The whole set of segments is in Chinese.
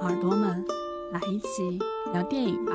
耳朵们，来一起聊电影吧。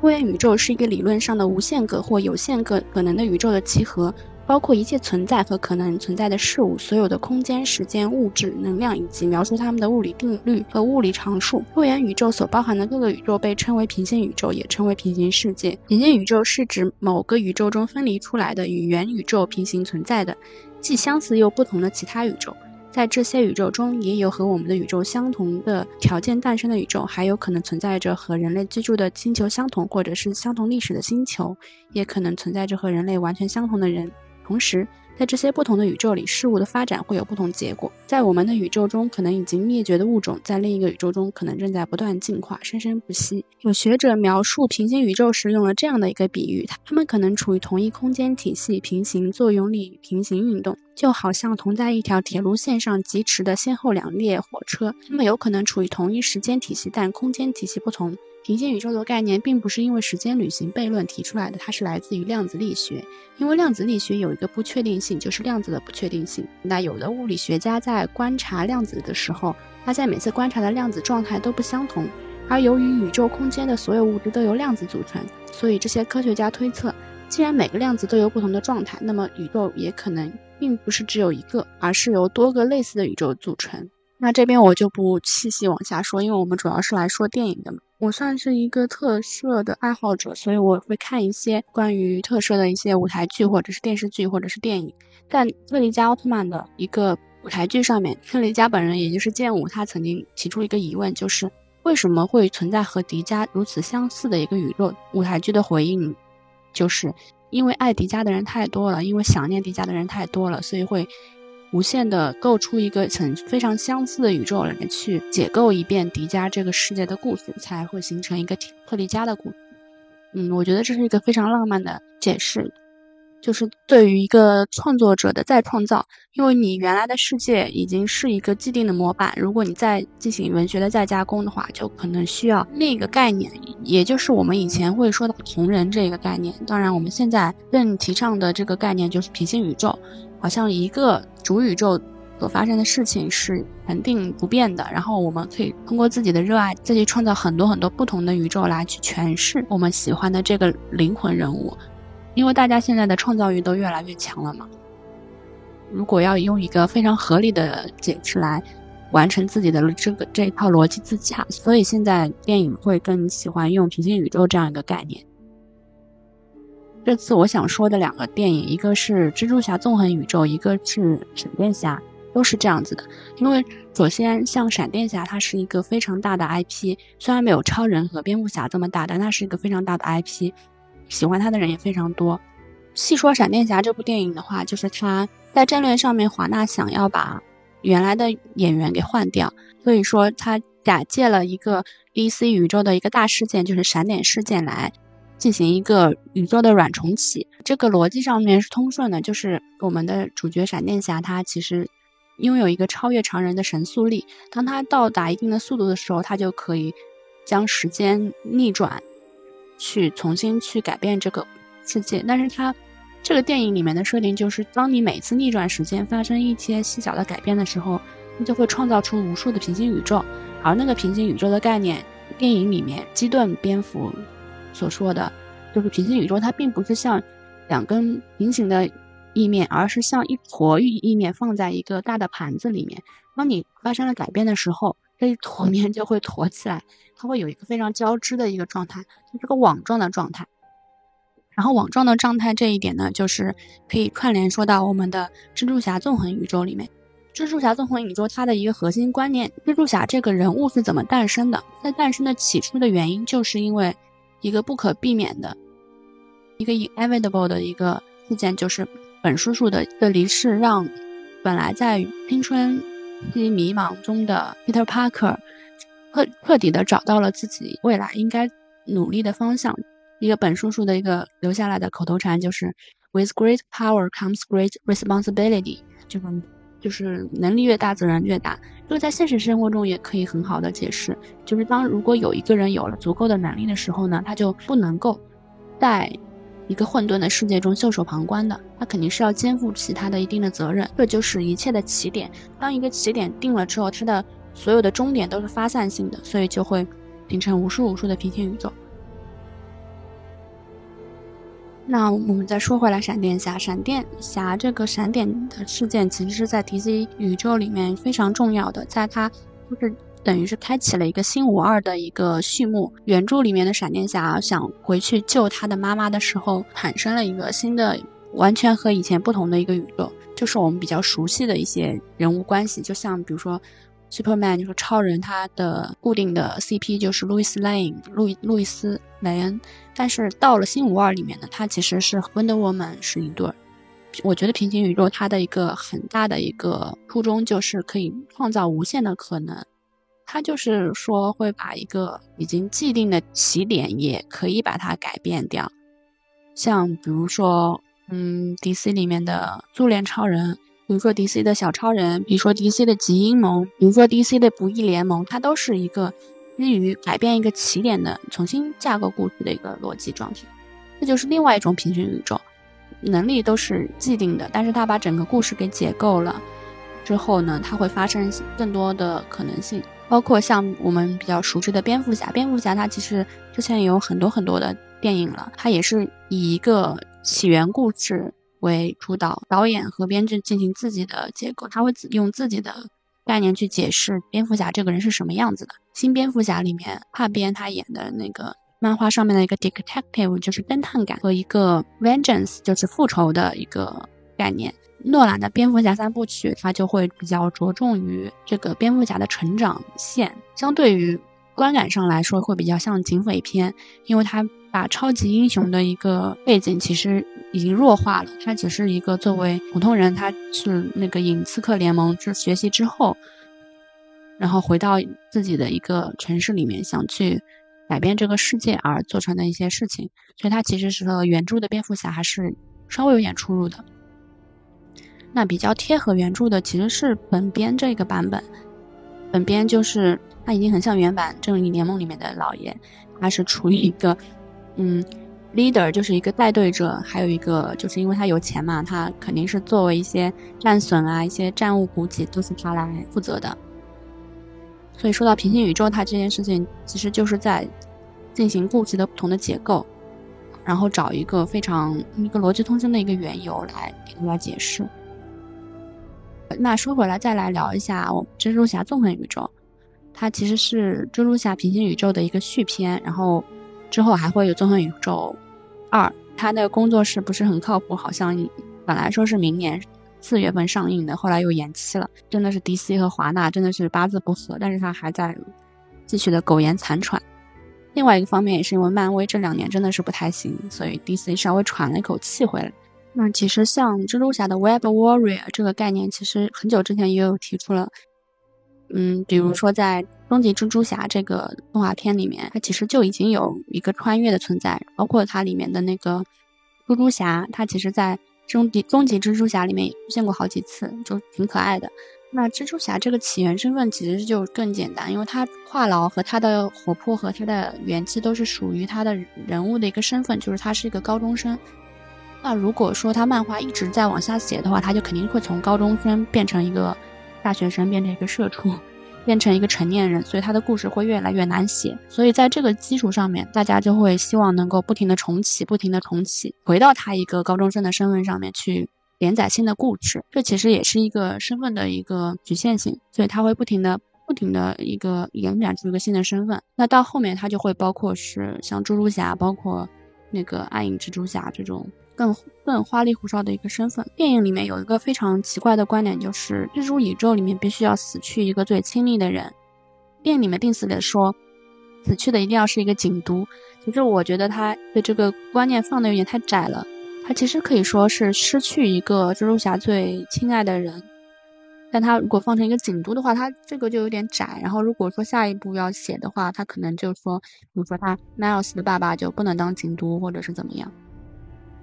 多元宇宙是一个理论上的无限个或有限个可能的宇宙的集合，包括一切存在和可能存在的事物，所有的空间、时间、物质、能量以及描述它们的物理定律和物理常数。多元宇宙所包含的各个宇宙被称为平行宇宙，也称为平行世界。平行宇宙是指某个宇宙中分离出来的与原宇宙平行存在的，既相似又不同的其他宇宙。在这些宇宙中，也有和我们的宇宙相同的条件诞生的宇宙，还有可能存在着和人类居住的星球相同或者是相同历史的星球，也可能存在着和人类完全相同的人。同时，在这些不同的宇宙里，事物的发展会有不同结果。在我们的宇宙中，可能已经灭绝的物种，在另一个宇宙中可能正在不断进化，生生不息。有学者描述平行宇宙时用了这样的一个比喻：它们可能处于同一空间体系，平行作用力平行运动，就好像同在一条铁路线上疾驰的先后两列火车。它们有可能处于同一时间体系，但空间体系不同。平行宇宙的概念并不是因为时间旅行悖论提出来的，它是来自于量子力学。因为量子力学有一个不确定性，就是量子的不确定性。那有的物理学家在观察量子的时候，他在每次观察的量子状态都不相同。而由于宇宙空间的所有物质都由量子组成，所以这些科学家推测，既然每个量子都有不同的状态，那么宇宙也可能并不是只有一个，而是由多个类似的宇宙组成。那这边我就不细细往下说，因为我们主要是来说电影的。我算是一个特摄的爱好者，所以我会看一些关于特摄的一些舞台剧，或者是电视剧，或者是电影。在特利迦奥特曼的一个舞台剧上面，特利迦本人，也就是剑舞，他曾经提出一个疑问，就是为什么会存在和迪迦如此相似的一个宇宙？舞台剧的回应就是因为爱迪迦的人太多了，因为想念迪迦的人太多了，所以会。无限的构出一个很非常相似的宇宙来去解构一遍迪迦这个世界的故事，才会形成一个特利迦的故事。嗯，我觉得这是一个非常浪漫的解释，就是对于一个创作者的再创造。因为你原来的世界已经是一个既定的模板，如果你再进行文学的再加工的话，就可能需要另一个概念，也就是我们以前会说的同人这个概念。当然，我们现在更提倡的这个概念就是平行宇宙。好像一个主宇宙所发生的事情是恒定不变的，然后我们可以通过自己的热爱，自己创造很多很多不同的宇宙来去诠释我们喜欢的这个灵魂人物。因为大家现在的创造欲都越来越强了嘛。如果要用一个非常合理的解释来完成自己的这个这一套逻辑自洽，所以现在电影会更喜欢用平行宇宙这样一个概念。这次我想说的两个电影，一个是《蜘蛛侠：纵横宇宙》，一个是《闪电侠》，都是这样子的。因为首先，像闪电侠，它是一个非常大的 IP，虽然没有超人和蝙蝠侠这么大，但它是一个非常大的 IP，喜欢它的人也非常多。细说闪电侠这部电影的话，就是它在战略上面，华纳想要把原来的演员给换掉，所以说他假借了一个 DC 宇宙的一个大事件，就是闪点事件来。进行一个宇宙的软重启，这个逻辑上面是通顺的。就是我们的主角闪电侠，他其实拥有一个超越常人的神速力。当他到达一定的速度的时候，他就可以将时间逆转，去重新去改变这个世界。但是他这个电影里面的设定就是，当你每次逆转时间发生一些细小的改变的时候，你就会创造出无数的平行宇宙。而那个平行宇宙的概念，电影里面基顿蝙蝠。所说的，就是平行宇宙，它并不是像两根平行的意面，而是像一坨意意面放在一个大的盘子里面。当你发生了改变的时候，这一坨面就会坨起来，它会有一个非常交织的一个状态，就是个网状的状态。然后网状的状态这一点呢，就是可以串联说到我们的蜘蛛侠纵横宇宙里面。蜘蛛侠纵横宇宙它的一个核心观念，蜘蛛侠这个人物是怎么诞生的？在诞生的起初的原因，就是因为。一个不可避免的，一个 inevitable 的一个事件，就是本叔叔的的离世，让本来在青春期迷茫中的 Peter Parker 彻彻底的找到了自己未来应该努力的方向。一个本叔叔的一个留下来的口头禅就是 With great power comes great responsibility，就是。就是能力越大，责任越大。这个在现实生活中也可以很好的解释，就是当如果有一个人有了足够的能力的时候呢，他就不能够在一个混沌的世界中袖手旁观的，他肯定是要肩负起他的一定的责任。这就是一切的起点。当一个起点定了之后，它的所有的终点都是发散性的，所以就会形成无数无数的平行宇宙。那我们再说回来，闪电侠，闪电侠这个闪电的事件，其实是在 DC 宇宙里面非常重要的，在它就是等于是开启了一个新五二的一个序幕。原著里面的闪电侠想回去救他的妈妈的时候，产生了一个新的、完全和以前不同的一个宇宙，就是我们比较熟悉的一些人物关系，就像比如说。Superman 就是超人，他的固定的 CP 就是 Louis Lane，路易路易斯莱恩。但是到了新五二里面呢，他其实是 Wonder Woman 是一对儿。我觉得平行宇宙它的一个很大的一个初衷就是可以创造无限的可能。它就是说会把一个已经既定的起点也可以把它改变掉。像比如说，嗯，DC 里面的苏联超人。比如说 DC 的小超人，比如说 DC 的极阴谋，比如说 DC 的不义联盟，它都是一个基于改变一个起点的重新架构故事的一个逻辑状态。这就是另外一种平行宇宙，能力都是既定的，但是它把整个故事给解构了之后呢，它会发生更多的可能性，包括像我们比较熟知的蝙蝠侠。蝙蝠侠它其实之前也有很多很多的电影了，它也是以一个起源故事。为主导，导演和编剧进行自己的结构，他会用自己的概念去解释蝙蝠侠这个人是什么样子的。新蝙蝠侠里面，帕边他演的那个漫画上面的一个 detective 就是侦探感和一个 vengeance 就是复仇的一个概念。诺兰的蝙蝠侠三部曲，他就会比较着重于这个蝙蝠侠的成长线，相对于观感上来说会比较像警匪片，因为他。把超级英雄的一个背景其实已经弱化了，他只是一个作为普通人，他是那个影刺客联盟就学习之后，然后回到自己的一个城市里面，想去改变这个世界而做成的一些事情，所以他其实是和原著的蝙蝠侠还是稍微有点出入的。那比较贴合原著的其实是本编这个版本，本编就是他已经很像原版正义联盟里面的老爷，他是处于一个。嗯，leader 就是一个带队者，还有一个就是因为他有钱嘛，他肯定是作为一些战损啊、一些战务补给都是他来负责的。所以说到平行宇宙，它这件事情其实就是在进行故事的不同的结构，然后找一个非常一个逻辑通顺的一个缘由来给大家解释。那说回来，再来聊一下我蜘蛛侠纵横宇宙，它其实是蜘蛛侠平行宇宙的一个续篇，然后。之后还会有《纵横宇宙二》，他的工作室不是很靠谱，好像本来说是明年四月份上映的，后来又延期了。真的是 DC 和华纳真的是八字不合，但是他还在继续的苟延残喘。另外一个方面也是因为漫威这两年真的是不太行，所以 DC 稍微喘了一口气回来。那其实像蜘蛛侠的 Web Warrior 这个概念，其实很久之前也有提出了。嗯，比如说在《终极蜘蛛侠》这个动画片里面，它其实就已经有一个穿越的存在，包括它里面的那个蜘蛛侠，它其实在《终极终极蜘蛛侠》里面也出现过好几次，就挺可爱的。那蜘蛛侠这个起源身份其实就更简单，因为他话痨和他的活泼和他的元气都是属于他的人物的一个身份，就是他是一个高中生。那如果说他漫画一直在往下写的话，他就肯定会从高中生变成一个。大学生变成一个社畜，变成一个成年人，所以他的故事会越来越难写。所以在这个基础上面，大家就会希望能够不停的重启，不停的重启，回到他一个高中生的身份上面去连载新的故事。这其实也是一个身份的一个局限性，所以他会不停的、不停的一个延展出一个新的身份。那到后面，他就会包括是像蜘蛛侠，包括那个暗影蜘蛛侠这种。更更花里胡哨的一个身份。电影里面有一个非常奇怪的观点，就是蜘蛛宇宙里面必须要死去一个最亲密的人。电影里面定死的说，死去的一定要是一个警督。其实我觉得他的这个观念放的有点太窄了。他其实可以说是失去一个蜘蛛侠最亲爱的人，但他如果放成一个警督的话，他这个就有点窄。然后如果说下一步要写的话，他可能就说，比如说他 Miles 的爸爸就不能当警督，或者是怎么样。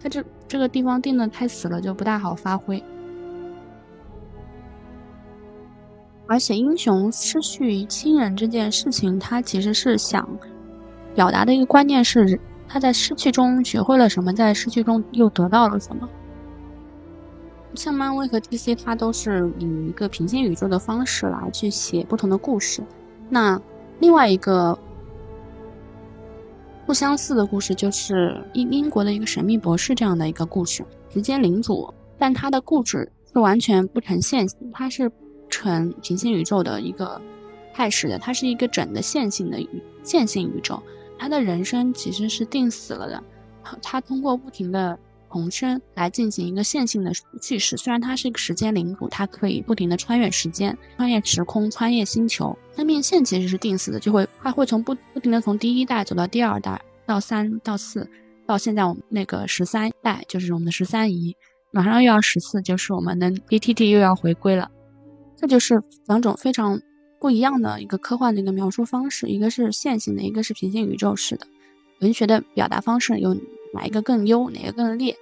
他这这个地方定的太死了，就不大好发挥。而且英雄失去亲人这件事情，他其实是想表达的一个观念是，他在失去中学会了什么，在失去中又得到了什么。像漫威和 DC，它都是以一个平行宇宙的方式来去写不同的故事。那另外一个不相似的故事，就是英英国的一个神秘博士这样的一个故事，直接领主，但他的故事是完全不成线他，是成平行宇宙的一个态势的，他是一个整的线性的线性宇宙，他的人生其实是定死了的，他通过不停的。重生来进行一个线性的叙事，虽然它是一个时间领主，它可以不停的穿越时间、穿越时空、穿越星球。那面线其实是定死的，就会它会从不不停的从第一代走到第二代，到三到四，到现在我们那个十三代就是我们的十三姨，马上又要十四，就是我们的 BTT 又要回归了。这就是两种非常不一样的一个科幻的一个描述方式，一个是线性的，一个是平行宇宙式的。文学的表达方式有。哪一个更优，哪个更劣？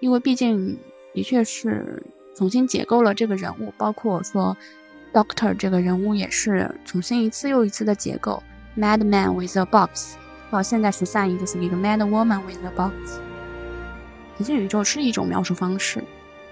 因为毕竟的确是重新解构了这个人物，包括说 Doctor 这个人物也是重新一次又一次的解构。Mad Man with a box，到现在十三姨就是一个 Mad Woman with a box。平行宇宙是一种描述方式，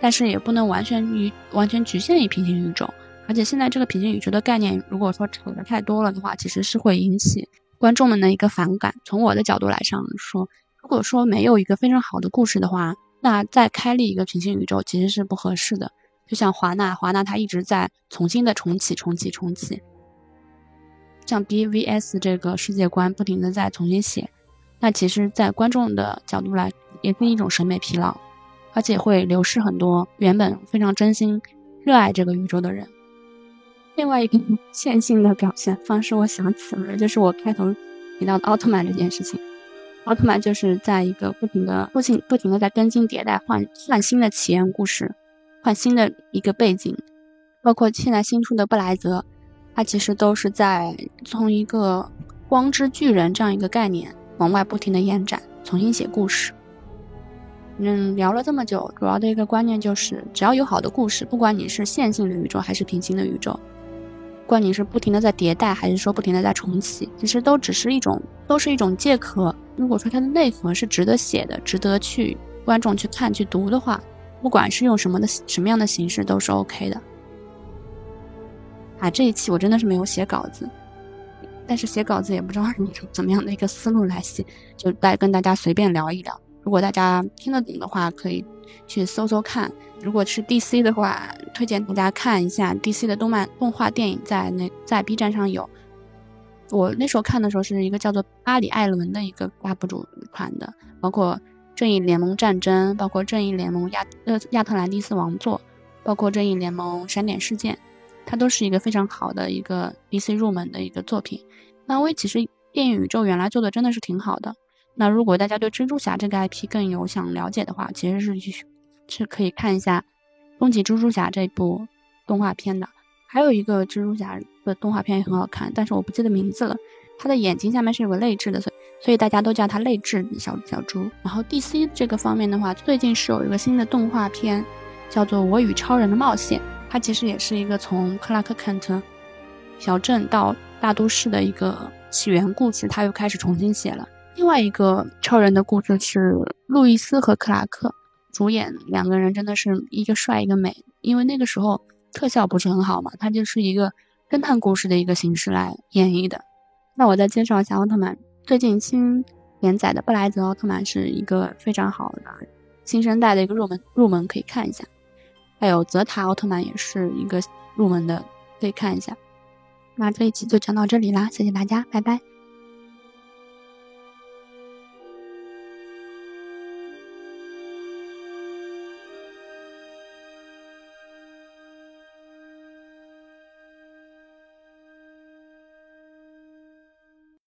但是也不能完全于完全局限于平行宇宙。而且现在这个平行宇宙的概念，如果说扯的太多了的话，其实是会引起观众们的一个反感。从我的角度来上说。如果说没有一个非常好的故事的话，那再开立一个平行宇宙其实是不合适的。就像华纳，华纳它一直在重新的重启、重启、重启，像 BVS 这个世界观不停的在重新写，那其实，在观众的角度来，也是一种审美疲劳，而且会流失很多原本非常真心热爱这个宇宙的人。另外一个线性的表现方式，我想起了，就是我开头提到的奥特曼这件事情。奥特曼就是在一个不停的、不停、不停的在更新迭代，换换新的起源故事，换新的一个背景，包括现在新出的布莱泽，它其实都是在从一个光之巨人这样一个概念往外不停的延展，重新写故事。嗯，聊了这么久，主要的一个观念就是，只要有好的故事，不管你是线性的宇宙还是平行的宇宙。不管你是不停的在迭代，还是说不停的在重启，其实都只是一种，都是一种借壳。如果说它的内核是值得写的，值得去观众去看去读的话，不管是用什么的什么样的形式都是 OK 的。啊，这一期我真的是没有写稿子，但是写稿子也不知道是怎么样的一个思路来写，就来跟大家随便聊一聊。如果大家听得懂的话，可以去搜搜看。如果是 DC 的话，推荐大家看一下 DC 的动漫动画电影，在那在 B 站上有。我那时候看的时候是一个叫做巴里艾伦的一个 UP 主款的，包括正义联盟战争，包括正义联盟亚呃亚特兰蒂斯王座，包括正义联盟闪点事件，它都是一个非常好的一个 DC 入门的一个作品。漫威其实电影宇宙原来做的真的是挺好的。那如果大家对蜘蛛侠这个 IP 更有想了解的话，其实是是可以看一下《终极蜘蛛侠》这部动画片的。还有一个蜘蛛侠的动画片也很好看，但是我不记得名字了。他的眼睛下面是有个泪痣的，所以所以大家都叫他泪痣小小猪。然后 DC 这个方面的话，最近是有一个新的动画片，叫做《我与超人的冒险》，它其实也是一个从克拉克肯特小镇到大都市的一个起源故事，他又开始重新写了。另外一个超人的故事是路易斯和克拉克主演，两个人真的是一个帅一个美。因为那个时候特效不是很好嘛，它就是一个侦探故事的一个形式来演绎的。那我再介绍一下奥特曼，最近新连载的布莱泽奥特曼是一个非常好的新生代的一个入门入门可以看一下，还有泽塔奥特曼也是一个入门的可以看一下。那这一期就讲到这里啦，谢谢大家，拜拜。